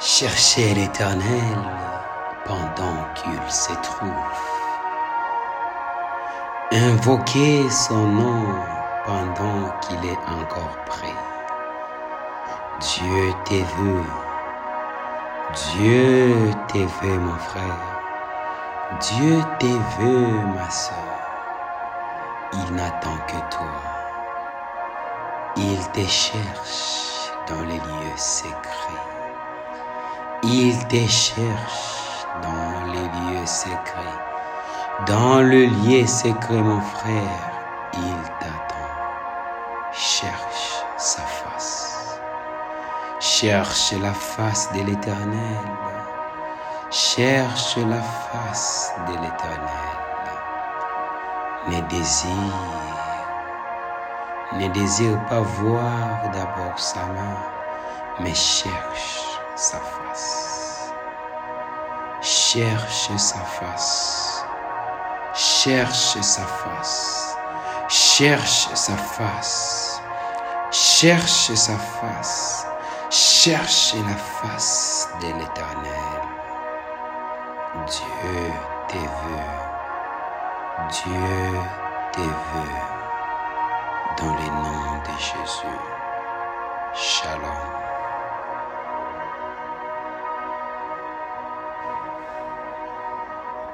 Cherchez l'Éternel pendant qu'il se trouve. Invoquez son nom pendant qu'il est encore prêt. Dieu t'est vu. Dieu t'est vu, mon frère. Dieu t'est vu, ma soeur. Il n'attend que toi. Il te cherche dans les lieux secrets. Il te cherche dans les lieux secrets. Dans le lieu secret, mon frère, il t'attend. Cherche sa face. Cherche la face de l'Éternel. Cherche la face de l'Éternel. Ne désire, ne désire pas voir d'abord sa main, mais cherche sa face. Cherche sa face. Cherche sa face. Cherche sa face. Cherche sa face. Cherche la face de l'Éternel. Dieu te veut. Dieu te veut.